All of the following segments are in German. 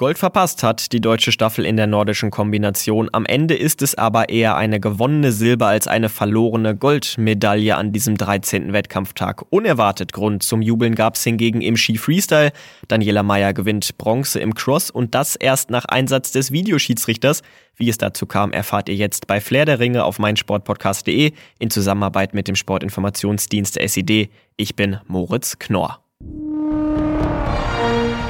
Gold verpasst hat die deutsche Staffel in der nordischen Kombination. Am Ende ist es aber eher eine gewonnene Silber als eine verlorene Goldmedaille an diesem 13. Wettkampftag. Unerwartet Grund zum Jubeln gab es hingegen im Ski Freestyle. Daniela Meyer gewinnt Bronze im Cross und das erst nach Einsatz des Videoschiedsrichters. Wie es dazu kam, erfahrt ihr jetzt bei Flair der Ringe auf meinsportpodcast.de in Zusammenarbeit mit dem Sportinformationsdienst SID. Ich bin Moritz Knorr.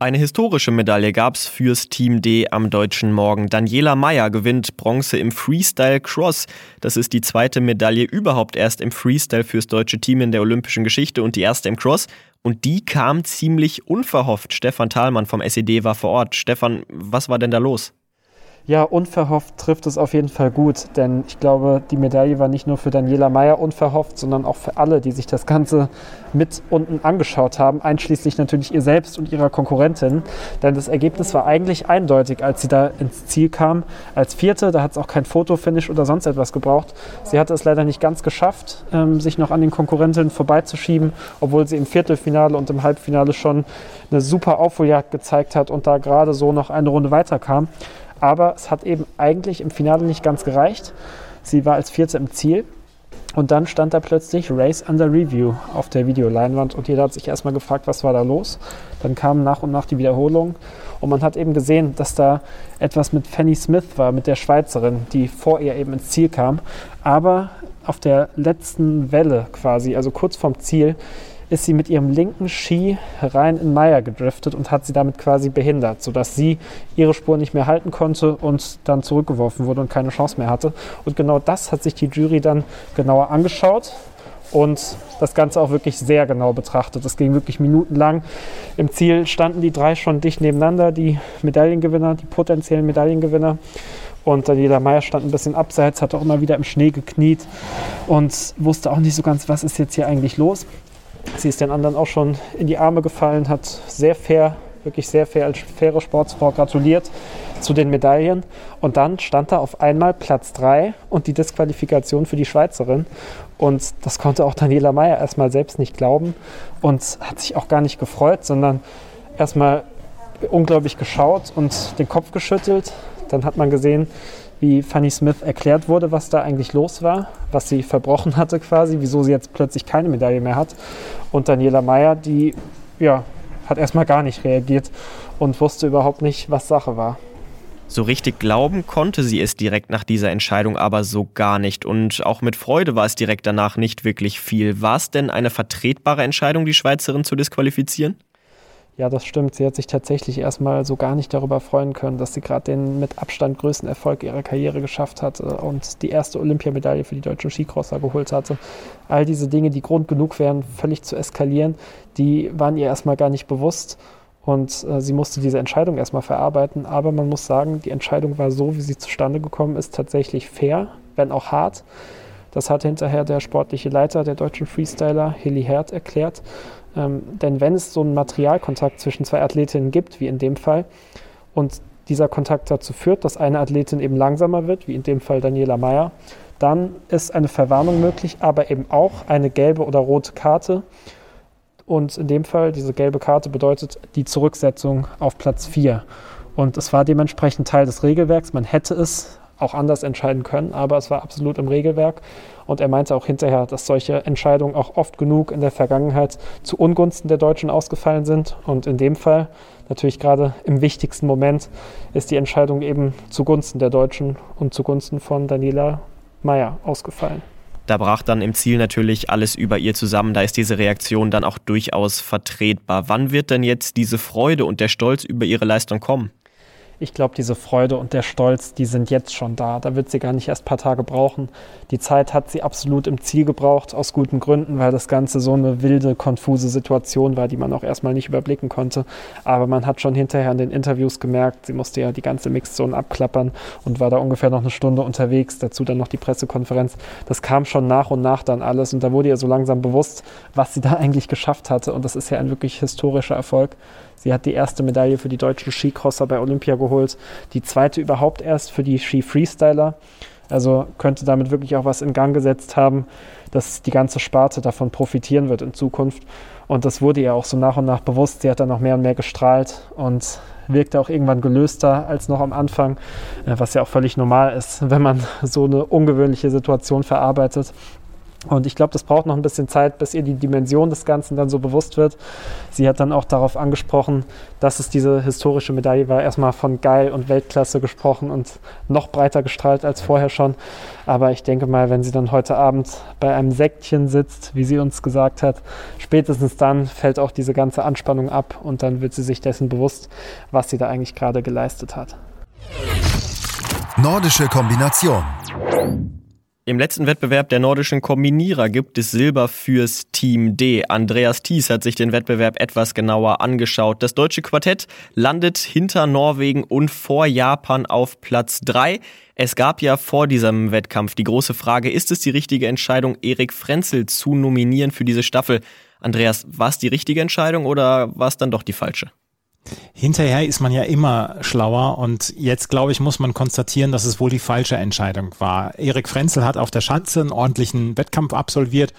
Eine historische Medaille gab's fürs Team D am deutschen Morgen. Daniela Meyer gewinnt Bronze im Freestyle Cross. Das ist die zweite Medaille überhaupt erst im Freestyle fürs deutsche Team in der olympischen Geschichte und die erste im Cross. Und die kam ziemlich unverhofft. Stefan Thalmann vom SED war vor Ort. Stefan, was war denn da los? Ja, unverhofft trifft es auf jeden Fall gut, denn ich glaube, die Medaille war nicht nur für Daniela Meyer unverhofft, sondern auch für alle, die sich das Ganze mit unten angeschaut haben, einschließlich natürlich ihr selbst und ihrer Konkurrentin. Denn das Ergebnis war eigentlich eindeutig, als sie da ins Ziel kam. Als Vierte, da hat es auch kein Fotofinish oder sonst etwas gebraucht. Sie hatte es leider nicht ganz geschafft, ähm, sich noch an den Konkurrentinnen vorbeizuschieben, obwohl sie im Viertelfinale und im Halbfinale schon eine super Aufholjagd gezeigt hat und da gerade so noch eine Runde weiterkam. Aber es hat eben eigentlich im Finale nicht ganz gereicht. Sie war als Vierte im Ziel. Und dann stand da plötzlich Race Under Review auf der Videoleinwand und jeder hat sich erstmal gefragt, was war da los. Dann kamen nach und nach die Wiederholungen und man hat eben gesehen, dass da etwas mit Fanny Smith war, mit der Schweizerin, die vor ihr eben ins Ziel kam. Aber auf der letzten Welle quasi, also kurz vorm Ziel, ist sie mit ihrem linken Ski rein in Meier gedriftet und hat sie damit quasi behindert, sodass sie ihre Spur nicht mehr halten konnte und dann zurückgeworfen wurde und keine Chance mehr hatte. Und genau das hat sich die Jury dann genauer angeschaut und das Ganze auch wirklich sehr genau betrachtet. Das ging wirklich minutenlang. Im Ziel standen die drei schon dicht nebeneinander, die Medaillengewinner, die potenziellen Medaillengewinner. Und Daniela Meyer stand ein bisschen abseits, hat auch immer wieder im Schnee gekniet und wusste auch nicht so ganz, was ist jetzt hier eigentlich los. Sie ist den anderen auch schon in die Arme gefallen, hat sehr fair, wirklich sehr fair als faire Sportsfrau gratuliert zu den Medaillen. Und dann stand da auf einmal Platz 3 und die Disqualifikation für die Schweizerin. Und das konnte auch Daniela Meyer erstmal selbst nicht glauben und hat sich auch gar nicht gefreut, sondern erstmal unglaublich geschaut und den Kopf geschüttelt. Dann hat man gesehen, wie Fanny Smith erklärt wurde, was da eigentlich los war, was sie verbrochen hatte quasi, wieso sie jetzt plötzlich keine Medaille mehr hat. Und Daniela Meyer, die ja, hat erstmal gar nicht reagiert und wusste überhaupt nicht, was Sache war. So richtig glauben konnte sie es direkt nach dieser Entscheidung aber so gar nicht. Und auch mit Freude war es direkt danach nicht wirklich viel. War es denn eine vertretbare Entscheidung, die Schweizerin zu disqualifizieren? Ja, das stimmt. Sie hat sich tatsächlich erstmal so gar nicht darüber freuen können, dass sie gerade den mit Abstand größten Erfolg ihrer Karriere geschafft hatte und die erste Olympiamedaille für die deutschen Skicrosser geholt hatte. All diese Dinge, die Grund genug wären, völlig zu eskalieren, die waren ihr erstmal gar nicht bewusst. Und äh, sie musste diese Entscheidung erstmal verarbeiten. Aber man muss sagen, die Entscheidung war so, wie sie zustande gekommen ist, tatsächlich fair, wenn auch hart. Das hat hinterher der sportliche Leiter der deutschen Freestyler, Hilly Herd, erklärt. Ähm, denn wenn es so einen Materialkontakt zwischen zwei Athletinnen gibt, wie in dem Fall, und dieser Kontakt dazu führt, dass eine Athletin eben langsamer wird, wie in dem Fall Daniela Meyer, dann ist eine Verwarnung möglich, aber eben auch eine gelbe oder rote Karte. Und in dem Fall, diese gelbe Karte bedeutet die Zurücksetzung auf Platz 4. Und es war dementsprechend Teil des Regelwerks. Man hätte es auch anders entscheiden können, aber es war absolut im Regelwerk. Und er meinte auch hinterher, dass solche Entscheidungen auch oft genug in der Vergangenheit zu Ungunsten der Deutschen ausgefallen sind. Und in dem Fall, natürlich gerade im wichtigsten Moment, ist die Entscheidung eben zugunsten der Deutschen und zugunsten von Daniela Meyer ausgefallen. Da brach dann im Ziel natürlich alles über ihr zusammen. Da ist diese Reaktion dann auch durchaus vertretbar. Wann wird denn jetzt diese Freude und der Stolz über ihre Leistung kommen? Ich glaube, diese Freude und der Stolz, die sind jetzt schon da. Da wird sie gar nicht erst ein paar Tage brauchen. Die Zeit hat sie absolut im Ziel gebraucht, aus guten Gründen, weil das Ganze so eine wilde, konfuse Situation war, die man auch erstmal nicht überblicken konnte. Aber man hat schon hinterher in den Interviews gemerkt, sie musste ja die ganze Mixzone abklappern und war da ungefähr noch eine Stunde unterwegs. Dazu dann noch die Pressekonferenz. Das kam schon nach und nach dann alles und da wurde ihr so langsam bewusst, was sie da eigentlich geschafft hatte. Und das ist ja ein wirklich historischer Erfolg. Sie hat die erste Medaille für die deutschen Skicrosser bei Olympia geholt. Die zweite überhaupt erst für die Ski Freestyler. Also könnte damit wirklich auch was in Gang gesetzt haben, dass die ganze Sparte davon profitieren wird in Zukunft. Und das wurde ihr auch so nach und nach bewusst. Sie hat dann noch mehr und mehr gestrahlt und wirkte auch irgendwann gelöster als noch am Anfang, äh, was ja auch völlig normal ist, wenn man so eine ungewöhnliche Situation verarbeitet. Und ich glaube, das braucht noch ein bisschen Zeit, bis ihr die Dimension des Ganzen dann so bewusst wird. Sie hat dann auch darauf angesprochen, dass es diese historische Medaille war. Erstmal von geil und Weltklasse gesprochen und noch breiter gestrahlt als vorher schon. Aber ich denke mal, wenn sie dann heute Abend bei einem Sektchen sitzt, wie sie uns gesagt hat, spätestens dann fällt auch diese ganze Anspannung ab und dann wird sie sich dessen bewusst, was sie da eigentlich gerade geleistet hat. Nordische Kombination. Im letzten Wettbewerb der nordischen Kombinierer gibt es Silber fürs Team D. Andreas Thies hat sich den Wettbewerb etwas genauer angeschaut. Das deutsche Quartett landet hinter Norwegen und vor Japan auf Platz 3. Es gab ja vor diesem Wettkampf die große Frage, ist es die richtige Entscheidung, Erik Frenzel zu nominieren für diese Staffel? Andreas, war es die richtige Entscheidung oder war es dann doch die falsche? Hinterher ist man ja immer schlauer und jetzt, glaube ich, muss man konstatieren, dass es wohl die falsche Entscheidung war. Erik Frenzel hat auf der Schanze einen ordentlichen Wettkampf absolviert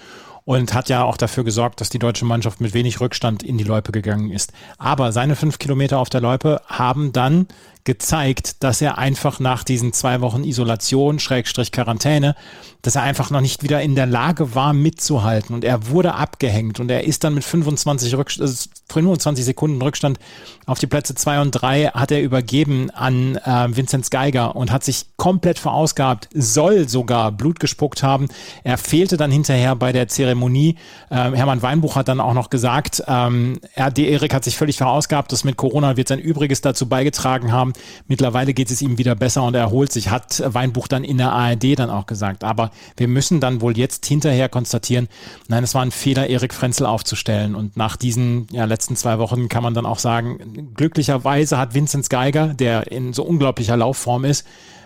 und hat ja auch dafür gesorgt, dass die deutsche Mannschaft mit wenig Rückstand in die Loipe gegangen ist. Aber seine fünf Kilometer auf der Loipe haben dann gezeigt, dass er einfach nach diesen zwei Wochen Isolation, Schrägstrich Quarantäne, dass er einfach noch nicht wieder in der Lage war, mitzuhalten. Und er wurde abgehängt und er ist dann mit 25, Rückst 25 Sekunden Rückstand auf die Plätze zwei und drei hat er übergeben an äh, Vinzenz Geiger und hat sich komplett verausgabt, soll sogar Blut gespuckt haben. Er fehlte dann hinterher bei der Zeremonie. Ähm, Hermann Weinbuch hat dann auch noch gesagt, ähm, er, die Erik hat sich völlig verausgabt, das mit Corona wird sein Übriges dazu beigetragen haben, Mittlerweile geht es ihm wieder besser und er erholt sich, hat Weinbuch dann in der ARD dann auch gesagt. Aber wir müssen dann wohl jetzt hinterher konstatieren, nein, es war ein Fehler, Erik Frenzel aufzustellen. Und nach diesen ja, letzten zwei Wochen kann man dann auch sagen, glücklicherweise hat Vinzenz Geiger, der in so unglaublicher Laufform ist,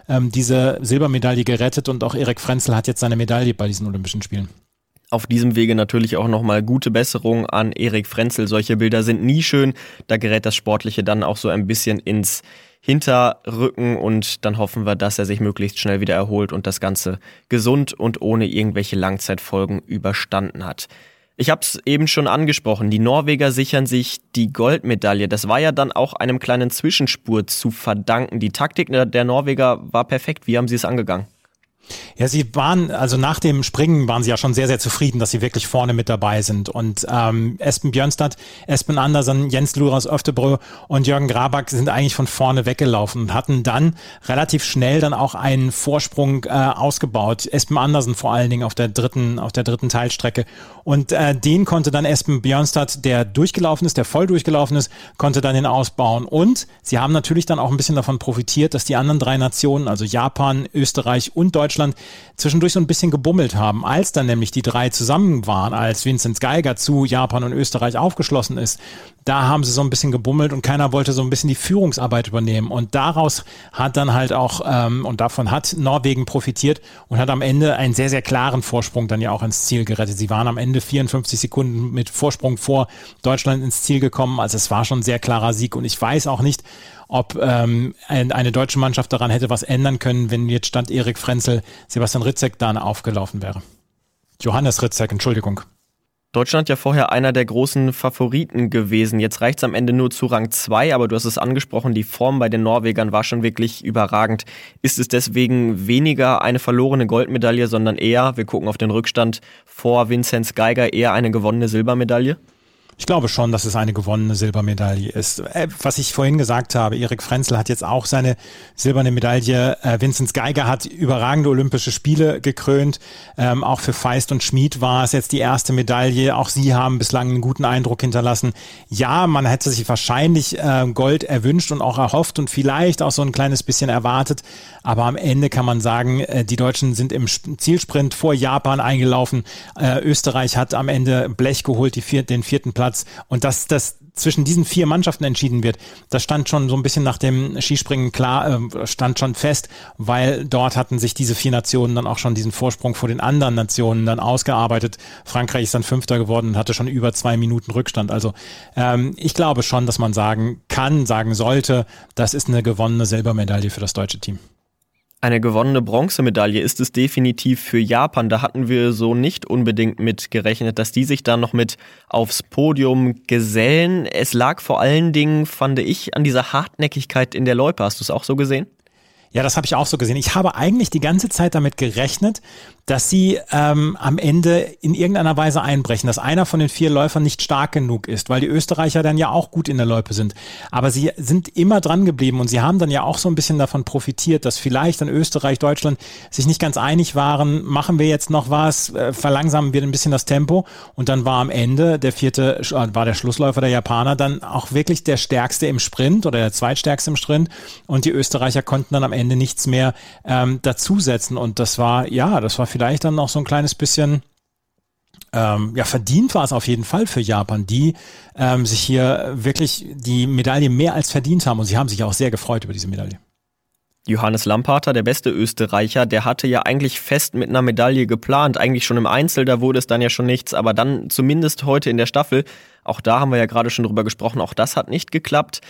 ähm, diese Silbermedaille gerettet und auch Erik Frenzel hat jetzt seine Medaille bei diesen Olympischen Spielen auf diesem Wege natürlich auch nochmal gute Besserung an Erik Frenzel. Solche Bilder sind nie schön. Da gerät das Sportliche dann auch so ein bisschen ins Hinterrücken und dann hoffen wir, dass er sich möglichst schnell wieder erholt und das Ganze gesund und ohne irgendwelche Langzeitfolgen überstanden hat. Ich habe es eben schon angesprochen, die Norweger sichern sich die Goldmedaille. Das war ja dann auch einem kleinen Zwischenspur zu verdanken. Die Taktik der Norweger war perfekt. Wie haben sie es angegangen? Ja, sie waren, also nach dem Springen waren sie ja schon sehr, sehr zufrieden, dass sie wirklich vorne mit dabei sind. Und ähm, Espen Björnstad, Espen Andersen, Jens Luras Öftebrö und Jürgen Graback sind eigentlich von vorne weggelaufen und hatten dann relativ schnell dann auch einen Vorsprung äh, ausgebaut. Espen Andersen vor allen Dingen auf der dritten, auf der dritten Teilstrecke. Und äh, den konnte dann Espen Björnstad, der durchgelaufen ist, der voll durchgelaufen ist, konnte dann den ausbauen. Und sie haben natürlich dann auch ein bisschen davon profitiert, dass die anderen drei Nationen, also Japan, Österreich und Deutschland, Deutschland zwischendurch so ein bisschen gebummelt haben. Als dann nämlich die drei zusammen waren, als Vincent Geiger zu Japan und Österreich aufgeschlossen ist, da haben sie so ein bisschen gebummelt und keiner wollte so ein bisschen die Führungsarbeit übernehmen. Und daraus hat dann halt auch, ähm, und davon hat Norwegen profitiert und hat am Ende einen sehr, sehr klaren Vorsprung dann ja auch ins Ziel gerettet. Sie waren am Ende 54 Sekunden mit Vorsprung vor Deutschland ins Ziel gekommen. Also es war schon ein sehr klarer Sieg und ich weiß auch nicht, ob ähm, eine deutsche Mannschaft daran hätte was ändern können, wenn jetzt stand Erik Frenzel, Sebastian Ritzek da aufgelaufen wäre. Johannes Ritzek, Entschuldigung. Deutschland ja vorher einer der großen Favoriten gewesen. Jetzt reicht es am Ende nur zu Rang 2, aber du hast es angesprochen, die Form bei den Norwegern war schon wirklich überragend. Ist es deswegen weniger eine verlorene Goldmedaille, sondern eher, wir gucken auf den Rückstand vor Vinzenz Geiger, eher eine gewonnene Silbermedaille? Ich glaube schon, dass es eine gewonnene Silbermedaille ist. Äh, was ich vorhin gesagt habe, Erik Frenzel hat jetzt auch seine silberne Medaille. Äh, Vinzenz Geiger hat überragende Olympische Spiele gekrönt. Ähm, auch für Feist und Schmid war es jetzt die erste Medaille. Auch sie haben bislang einen guten Eindruck hinterlassen. Ja, man hätte sich wahrscheinlich äh, Gold erwünscht und auch erhofft und vielleicht auch so ein kleines bisschen erwartet. Aber am Ende kann man sagen, äh, die Deutschen sind im Zielsprint vor Japan eingelaufen. Österreich hat am Ende Blech geholt, den vierten Platz Platz und dass das zwischen diesen vier Mannschaften entschieden wird, das stand schon so ein bisschen nach dem Skispringen klar, äh, stand schon fest, weil dort hatten sich diese vier Nationen dann auch schon diesen Vorsprung vor den anderen Nationen dann ausgearbeitet. Frankreich ist dann Fünfter geworden und hatte schon über zwei Minuten Rückstand. Also ähm, ich glaube schon, dass man sagen kann, sagen sollte, das ist eine gewonnene Silbermedaille für das deutsche Team. Eine gewonnene Bronzemedaille ist es definitiv für Japan. Da hatten wir so nicht unbedingt mit gerechnet, dass die sich da noch mit aufs Podium gesellen. Es lag vor allen Dingen, fand ich, an dieser Hartnäckigkeit in der Loipe. Hast du es auch so gesehen? Ja, das habe ich auch so gesehen. Ich habe eigentlich die ganze Zeit damit gerechnet, dass sie ähm, am Ende in irgendeiner Weise einbrechen, dass einer von den vier Läufern nicht stark genug ist, weil die Österreicher dann ja auch gut in der Loipe sind. Aber sie sind immer dran geblieben und sie haben dann ja auch so ein bisschen davon profitiert, dass vielleicht dann Österreich, Deutschland sich nicht ganz einig waren, machen wir jetzt noch was, äh, verlangsamen wir ein bisschen das Tempo. Und dann war am Ende der vierte, äh, war der Schlussläufer der Japaner dann auch wirklich der stärkste im Sprint oder der zweitstärkste im Sprint. Und die Österreicher konnten dann am Ende nichts mehr ähm, dazusetzen. Und das war, ja, das war vielleicht dann noch so ein kleines bisschen ähm, ja, verdient war es auf jeden Fall für Japan, die ähm, sich hier wirklich die Medaille mehr als verdient haben und sie haben sich auch sehr gefreut über diese Medaille. Johannes Lamparter, der beste Österreicher, der hatte ja eigentlich fest mit einer Medaille geplant, eigentlich schon im Einzel, da wurde es dann ja schon nichts, aber dann zumindest heute in der Staffel, auch da haben wir ja gerade schon drüber gesprochen, auch das hat nicht geklappt.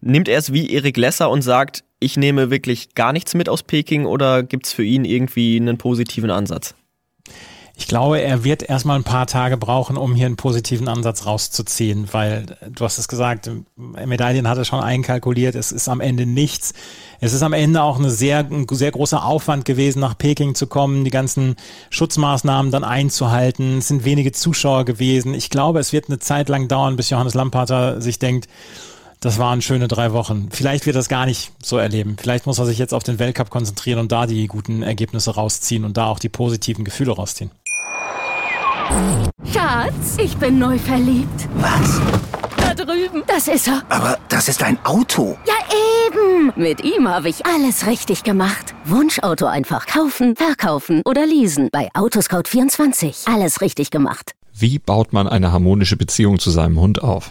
Nimmt er es wie Erik Lesser und sagt, ich nehme wirklich gar nichts mit aus Peking oder gibt es für ihn irgendwie einen positiven Ansatz? Ich glaube, er wird erstmal ein paar Tage brauchen, um hier einen positiven Ansatz rauszuziehen, weil du hast es gesagt, Medaillen hat er schon einkalkuliert, es ist am Ende nichts. Es ist am Ende auch eine sehr, ein sehr großer Aufwand gewesen, nach Peking zu kommen, die ganzen Schutzmaßnahmen dann einzuhalten. Es sind wenige Zuschauer gewesen. Ich glaube, es wird eine Zeit lang dauern, bis Johannes Lamparter sich denkt, das waren schöne drei Wochen. Vielleicht wird er das gar nicht so erleben. Vielleicht muss er sich jetzt auf den Weltcup konzentrieren und da die guten Ergebnisse rausziehen und da auch die positiven Gefühle rausziehen. Schatz, ich bin neu verliebt. Was? Da drüben. Das ist er. Aber das ist ein Auto. Ja, eben. Mit ihm habe ich alles richtig gemacht. Wunschauto einfach kaufen, verkaufen oder leasen. Bei Autoscout24. Alles richtig gemacht. Wie baut man eine harmonische Beziehung zu seinem Hund auf?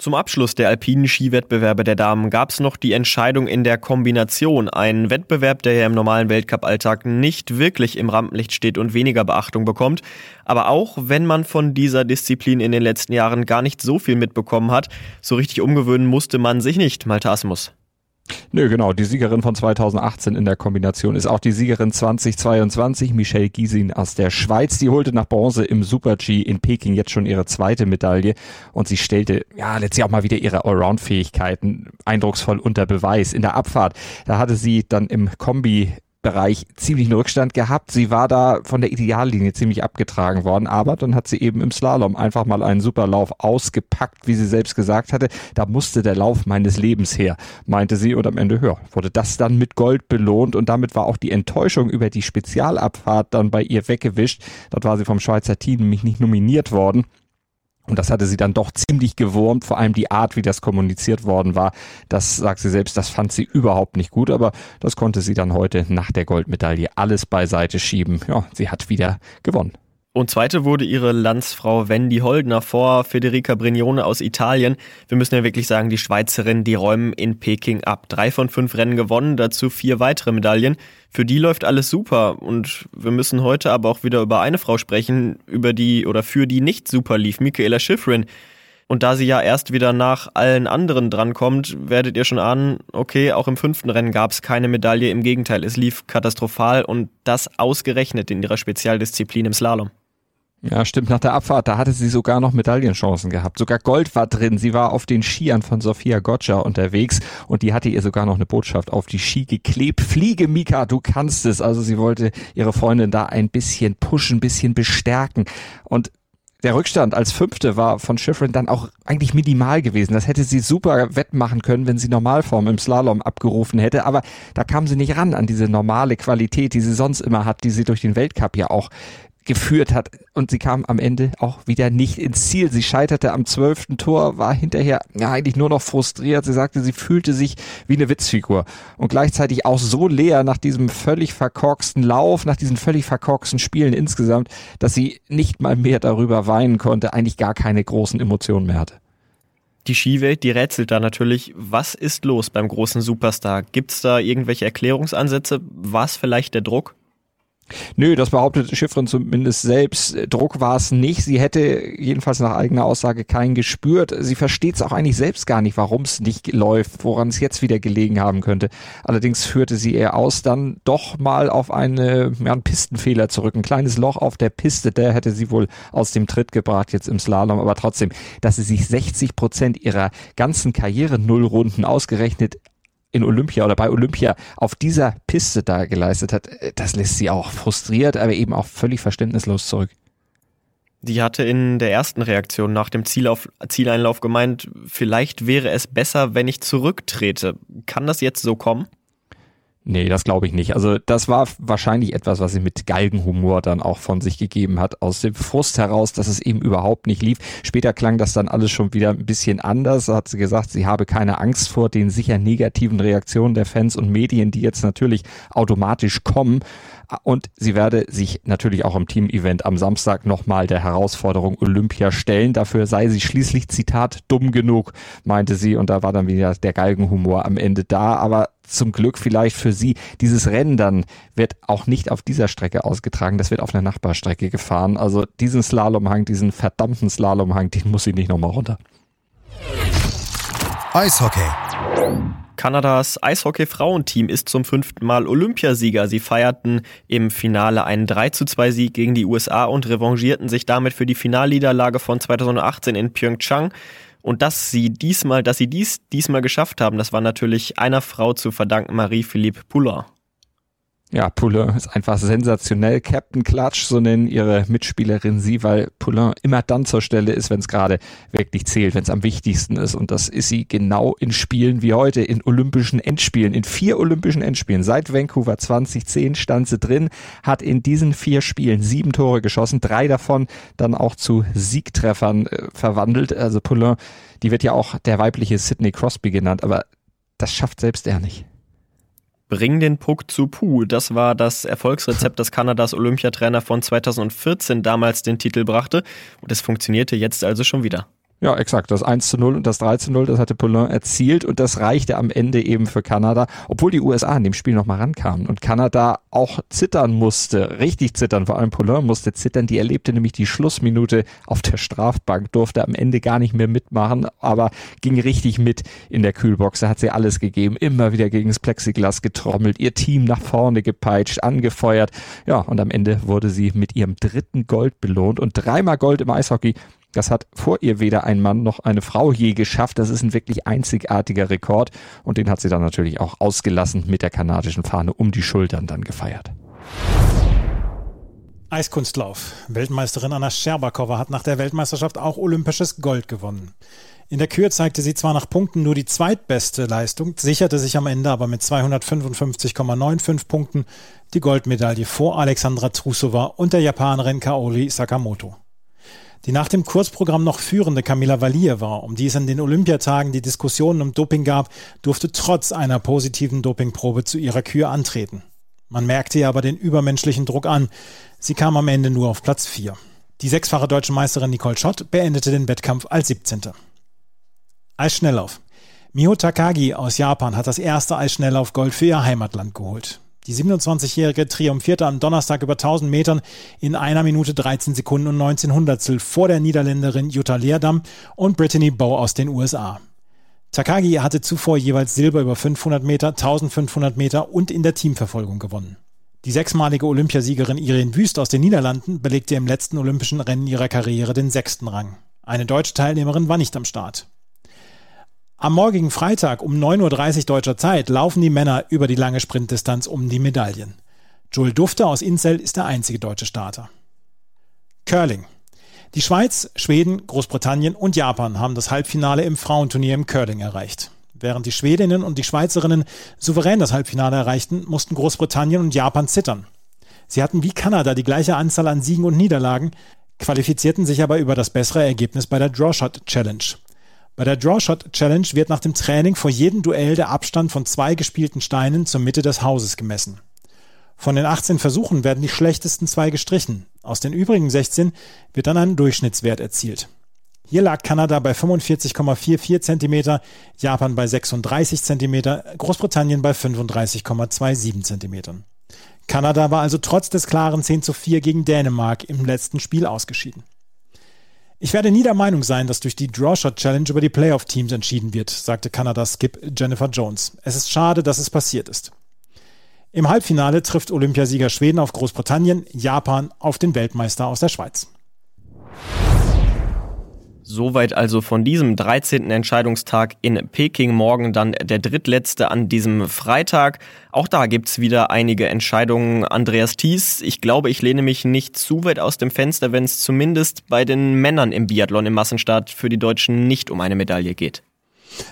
Zum Abschluss der alpinen Skiwettbewerbe der Damen gab es noch die Entscheidung in der Kombination. Ein Wettbewerb, der ja im normalen Weltcup-Alltag nicht wirklich im Rampenlicht steht und weniger Beachtung bekommt. Aber auch wenn man von dieser Disziplin in den letzten Jahren gar nicht so viel mitbekommen hat, so richtig umgewöhnen musste man sich nicht, Malte Asmus. Nö, genau. Die Siegerin von 2018 in der Kombination ist auch die Siegerin 2022, Michelle Giesin aus der Schweiz. Die holte nach Bronze im Super-G in Peking jetzt schon ihre zweite Medaille und sie stellte ja letztlich auch mal wieder ihre Allround-Fähigkeiten eindrucksvoll unter Beweis. In der Abfahrt, da hatte sie dann im Kombi Bereich ziemlichen Rückstand gehabt. Sie war da von der Ideallinie ziemlich abgetragen worden, aber dann hat sie eben im Slalom einfach mal einen Superlauf ausgepackt, wie sie selbst gesagt hatte. Da musste der Lauf meines Lebens her, meinte sie und am Ende ja, wurde das dann mit Gold belohnt und damit war auch die Enttäuschung über die Spezialabfahrt dann bei ihr weggewischt. Dort war sie vom Schweizer Team nämlich nicht nominiert worden. Und das hatte sie dann doch ziemlich gewurmt, vor allem die Art, wie das kommuniziert worden war. Das sagt sie selbst, das fand sie überhaupt nicht gut, aber das konnte sie dann heute nach der Goldmedaille alles beiseite schieben. Ja, sie hat wieder gewonnen. Und zweite wurde ihre Landsfrau Wendy Holdner vor Federica Brignone aus Italien. Wir müssen ja wirklich sagen, die Schweizerin, die räumen in Peking ab. Drei von fünf Rennen gewonnen, dazu vier weitere Medaillen. Für die läuft alles super. Und wir müssen heute aber auch wieder über eine Frau sprechen, über die oder für die nicht super lief, Michaela Schifrin. Und da sie ja erst wieder nach allen anderen drankommt, werdet ihr schon ahnen, okay, auch im fünften Rennen gab es keine Medaille. Im Gegenteil, es lief katastrophal und das ausgerechnet in ihrer Spezialdisziplin im Slalom. Ja, stimmt. Nach der Abfahrt, da hatte sie sogar noch Medaillenchancen gehabt. Sogar Gold war drin. Sie war auf den Skiern von Sofia Gotcha unterwegs und die hatte ihr sogar noch eine Botschaft auf die Ski geklebt. Fliege, Mika, du kannst es. Also sie wollte ihre Freundin da ein bisschen pushen, ein bisschen bestärken. Und der Rückstand als Fünfte war von Schifrin dann auch eigentlich minimal gewesen. Das hätte sie super wettmachen können, wenn sie Normalform im Slalom abgerufen hätte. Aber da kam sie nicht ran an diese normale Qualität, die sie sonst immer hat, die sie durch den Weltcup ja auch geführt hat. Und sie kam am Ende auch wieder nicht ins Ziel. Sie scheiterte am zwölften Tor, war hinterher ja, eigentlich nur noch frustriert. Sie sagte, sie fühlte sich wie eine Witzfigur und gleichzeitig auch so leer nach diesem völlig verkorksten Lauf, nach diesen völlig verkorksten Spielen insgesamt, dass sie nicht mal mehr darüber weinen konnte, eigentlich gar keine großen Emotionen mehr hatte. Die Skiwelt, die rätselt da natürlich, was ist los beim großen Superstar? Gibt es da irgendwelche Erklärungsansätze? War es vielleicht der Druck? Nö, das behauptet Schiffrin zumindest selbst. Druck war es nicht. Sie hätte jedenfalls nach eigener Aussage keinen gespürt. Sie versteht es auch eigentlich selbst gar nicht, warum es nicht läuft, woran es jetzt wieder gelegen haben könnte. Allerdings führte sie eher aus, dann doch mal auf eine, ja, einen Pistenfehler zurück. Ein kleines Loch auf der Piste, der hätte sie wohl aus dem Tritt gebracht jetzt im Slalom. Aber trotzdem, dass sie sich 60 Prozent ihrer ganzen Karriere Nullrunden ausgerechnet in Olympia oder bei Olympia auf dieser Piste da geleistet hat, äh, das lässt sie auch frustriert, aber eben auch völlig verständnislos zurück. Die hatte in der ersten Reaktion nach dem Zielauf, Zieleinlauf gemeint, vielleicht wäre es besser, wenn ich zurücktrete. Kann das jetzt so kommen? Nee, das glaube ich nicht. Also das war wahrscheinlich etwas, was sie mit Galgenhumor dann auch von sich gegeben hat, aus dem Frust heraus, dass es eben überhaupt nicht lief. Später klang das dann alles schon wieder ein bisschen anders. Da hat sie gesagt, sie habe keine Angst vor den sicher negativen Reaktionen der Fans und Medien, die jetzt natürlich automatisch kommen. Und sie werde sich natürlich auch im Team-Event am Samstag nochmal der Herausforderung Olympia stellen. Dafür sei sie schließlich, Zitat, dumm genug, meinte sie. Und da war dann wieder der Galgenhumor am Ende da. Aber zum Glück vielleicht für sie, dieses Rennen dann wird auch nicht auf dieser Strecke ausgetragen. Das wird auf einer Nachbarstrecke gefahren. Also diesen Slalomhang, diesen verdammten Slalomhang, den muss sie nicht nochmal runter. Eishockey. Kanadas Eishockey-Frauenteam ist zum fünften Mal Olympiasieger. Sie feierten im Finale einen 3 zu 2 Sieg gegen die USA und revanchierten sich damit für die Finalniederlage von 2018 in Pyeongchang. Und dass sie diesmal, dass sie dies diesmal geschafft haben, das war natürlich einer Frau zu verdanken, Marie-Philippe Poulin. Ja, Poulain ist einfach sensationell. Captain Clutch, so nennen ihre Mitspielerin sie, weil Poulain immer dann zur Stelle ist, wenn es gerade wirklich zählt, wenn es am wichtigsten ist. Und das ist sie genau in Spielen wie heute, in olympischen Endspielen, in vier olympischen Endspielen. Seit Vancouver 2010 stand sie drin, hat in diesen vier Spielen sieben Tore geschossen, drei davon dann auch zu Siegtreffern äh, verwandelt. Also Poulain, die wird ja auch der weibliche Sidney Crosby genannt, aber das schafft selbst er nicht. Bring den Puck zu Puh. Das war das Erfolgsrezept, das Kanadas Olympiatrainer von 2014 damals den Titel brachte. Und es funktionierte jetzt also schon wieder. Ja, exakt. Das 1 zu 0 und das 3 zu 0, das hatte Poulain erzielt und das reichte am Ende eben für Kanada, obwohl die USA in dem Spiel nochmal rankamen und Kanada auch zittern musste, richtig zittern, vor allem Poulain musste zittern, die erlebte nämlich die Schlussminute auf der Strafbank, durfte am Ende gar nicht mehr mitmachen, aber ging richtig mit in der Kühlbox, da hat sie alles gegeben, immer wieder gegen das Plexiglas getrommelt, ihr Team nach vorne gepeitscht, angefeuert, ja, und am Ende wurde sie mit ihrem dritten Gold belohnt und dreimal Gold im Eishockey, das hat vor ihr weder ein Mann noch eine Frau je geschafft. Das ist ein wirklich einzigartiger Rekord und den hat sie dann natürlich auch ausgelassen mit der kanadischen Fahne um die Schultern dann gefeiert. Eiskunstlauf. Weltmeisterin Anna Scherbakowa hat nach der Weltmeisterschaft auch olympisches Gold gewonnen. In der Kür zeigte sie zwar nach Punkten nur die zweitbeste Leistung, sicherte sich am Ende aber mit 255,95 Punkten die Goldmedaille vor Alexandra Trusova und der Japanerin Kaori Sakamoto. Die nach dem Kurzprogramm noch führende Kamila Valieva, um die es an den Olympiatagen die Diskussionen um Doping gab, durfte trotz einer positiven Dopingprobe zu ihrer Kür antreten. Man merkte ihr aber den übermenschlichen Druck an. Sie kam am Ende nur auf Platz 4. Die sechsfache deutsche Meisterin Nicole Schott beendete den Wettkampf als 17. Eisschnelllauf. Miho Takagi aus Japan hat das erste Eisschnelllauf-Gold für ihr Heimatland geholt. Die 27-Jährige triumphierte am Donnerstag über 1000 Metern in einer Minute 13 Sekunden und 19 Hundertstel vor der Niederländerin Jutta Leerdam und Brittany Bow aus den USA. Takagi hatte zuvor jeweils Silber über 500 Meter, 1500 Meter und in der Teamverfolgung gewonnen. Die sechsmalige Olympiasiegerin Irene Wüst aus den Niederlanden belegte im letzten olympischen Rennen ihrer Karriere den sechsten Rang. Eine deutsche Teilnehmerin war nicht am Start. Am morgigen Freitag um 9.30 Uhr deutscher Zeit laufen die Männer über die lange Sprintdistanz um die Medaillen. Joel Dufter aus Inzell ist der einzige deutsche Starter. Curling. Die Schweiz, Schweden, Großbritannien und Japan haben das Halbfinale im Frauenturnier im Curling erreicht. Während die Schwedinnen und die Schweizerinnen souverän das Halbfinale erreichten, mussten Großbritannien und Japan zittern. Sie hatten wie Kanada die gleiche Anzahl an Siegen und Niederlagen, qualifizierten sich aber über das bessere Ergebnis bei der Drawshot Challenge. Bei der Drawshot Challenge wird nach dem Training vor jedem Duell der Abstand von zwei gespielten Steinen zur Mitte des Hauses gemessen. Von den 18 Versuchen werden die schlechtesten zwei gestrichen. Aus den übrigen 16 wird dann ein Durchschnittswert erzielt. Hier lag Kanada bei 45,44 cm, Japan bei 36 cm, Großbritannien bei 35,27 cm. Kanada war also trotz des klaren 10 zu 4 gegen Dänemark im letzten Spiel ausgeschieden. Ich werde nie der Meinung sein, dass durch die Drawshot Challenge über die Playoff-Teams entschieden wird, sagte Kanadas Skip Jennifer Jones. Es ist schade, dass es passiert ist. Im Halbfinale trifft Olympiasieger Schweden auf Großbritannien, Japan auf den Weltmeister aus der Schweiz. Soweit also von diesem 13. Entscheidungstag in Peking. Morgen dann der drittletzte an diesem Freitag. Auch da gibt's wieder einige Entscheidungen. Andreas Thies, ich glaube, ich lehne mich nicht zu weit aus dem Fenster, wenn es zumindest bei den Männern im Biathlon im Massenstart für die Deutschen nicht um eine Medaille geht.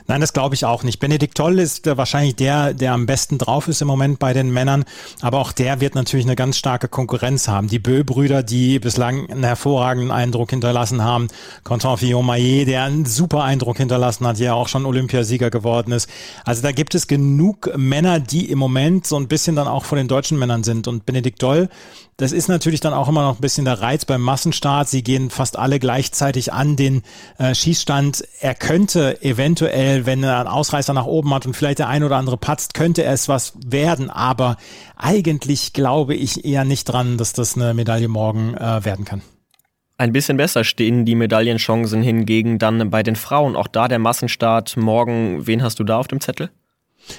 Nein, das glaube ich auch nicht. Benedikt Toll ist äh, wahrscheinlich der, der am besten drauf ist im Moment bei den Männern. Aber auch der wird natürlich eine ganz starke Konkurrenz haben. Die Bö-Brüder, die bislang einen hervorragenden Eindruck hinterlassen haben. Quentin Fillon-Maillet, der einen super Eindruck hinterlassen hat, der auch schon Olympiasieger geworden ist. Also da gibt es genug Männer, die im Moment so ein bisschen dann auch vor den deutschen Männern sind. Und Benedikt Doll, das ist natürlich dann auch immer noch ein bisschen der Reiz beim Massenstart. Sie gehen fast alle gleichzeitig an den äh, Schießstand. Er könnte eventuell, wenn er einen Ausreißer nach oben hat und vielleicht der ein oder andere patzt, könnte es was werden. Aber eigentlich glaube ich eher nicht dran, dass das eine Medaille morgen äh, werden kann. Ein bisschen besser stehen die Medaillenchancen hingegen dann bei den Frauen. Auch da der Massenstart morgen. Wen hast du da auf dem Zettel?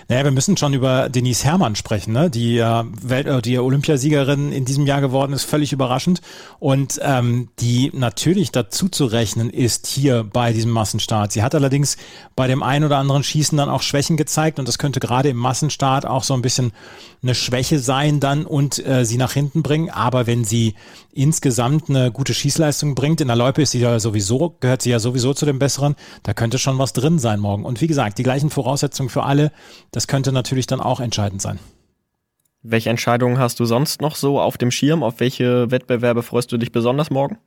Naja, wir müssen schon über Denise Herrmann sprechen, ne? die äh, Welt, äh, die Olympiasiegerin in diesem Jahr geworden ist, völlig überraschend und ähm, die natürlich dazu zu rechnen ist hier bei diesem Massenstart. Sie hat allerdings bei dem ein oder anderen Schießen dann auch Schwächen gezeigt und das könnte gerade im Massenstart auch so ein bisschen eine Schwäche sein dann und äh, sie nach hinten bringen. Aber wenn sie insgesamt eine gute Schießleistung bringt, in der Loipe ist sie ja sowieso, gehört sie ja sowieso zu den Besseren, da könnte schon was drin sein morgen. Und wie gesagt, die gleichen Voraussetzungen für alle, das könnte natürlich dann auch entscheidend sein. Welche Entscheidungen hast du sonst noch so auf dem Schirm? Auf welche Wettbewerbe freust du dich besonders morgen?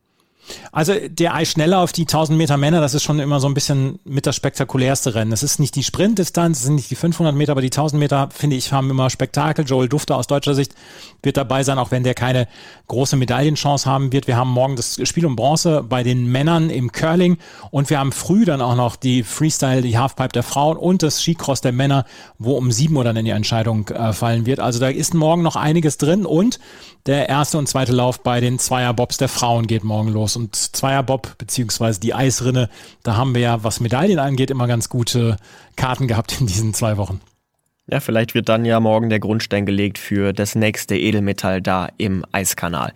Also der Ei schneller auf die 1000 Meter Männer, das ist schon immer so ein bisschen mit das spektakulärste Rennen. Es ist nicht die Sprintdistanz, es sind nicht die 500 Meter, aber die 1000 Meter, finde ich, haben immer Spektakel. Joel Dufter aus deutscher Sicht wird dabei sein, auch wenn der keine große Medaillenchance haben wird. Wir haben morgen das Spiel um Bronze bei den Männern im Curling und wir haben früh dann auch noch die Freestyle, die Halfpipe der Frauen und das Skicross der Männer, wo um sieben Uhr dann in die Entscheidung äh, fallen wird. Also da ist morgen noch einiges drin und der erste und zweite Lauf bei den Zweierbobs der Frauen geht morgen los und Zweierbob beziehungsweise die Eisrinne, da haben wir ja, was Medaillen angeht, immer ganz gute Karten gehabt in diesen zwei Wochen. Ja, vielleicht wird dann ja morgen der Grundstein gelegt für das nächste Edelmetall da im Eiskanal.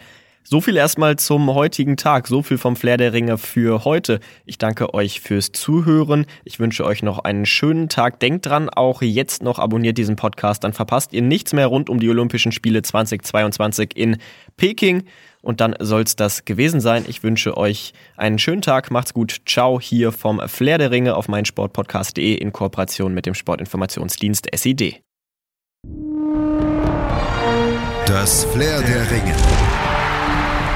So viel erstmal zum heutigen Tag, so viel vom Flair der Ringe für heute. Ich danke euch fürs Zuhören. Ich wünsche euch noch einen schönen Tag. Denkt dran, auch jetzt noch abonniert diesen Podcast, dann verpasst ihr nichts mehr rund um die Olympischen Spiele 2022 in Peking. Und dann soll's das gewesen sein. Ich wünsche euch einen schönen Tag. Macht's gut. Ciao hier vom Flair der Ringe auf meinsportpodcast.de in Kooperation mit dem Sportinformationsdienst SID. Das Flair der Ringe.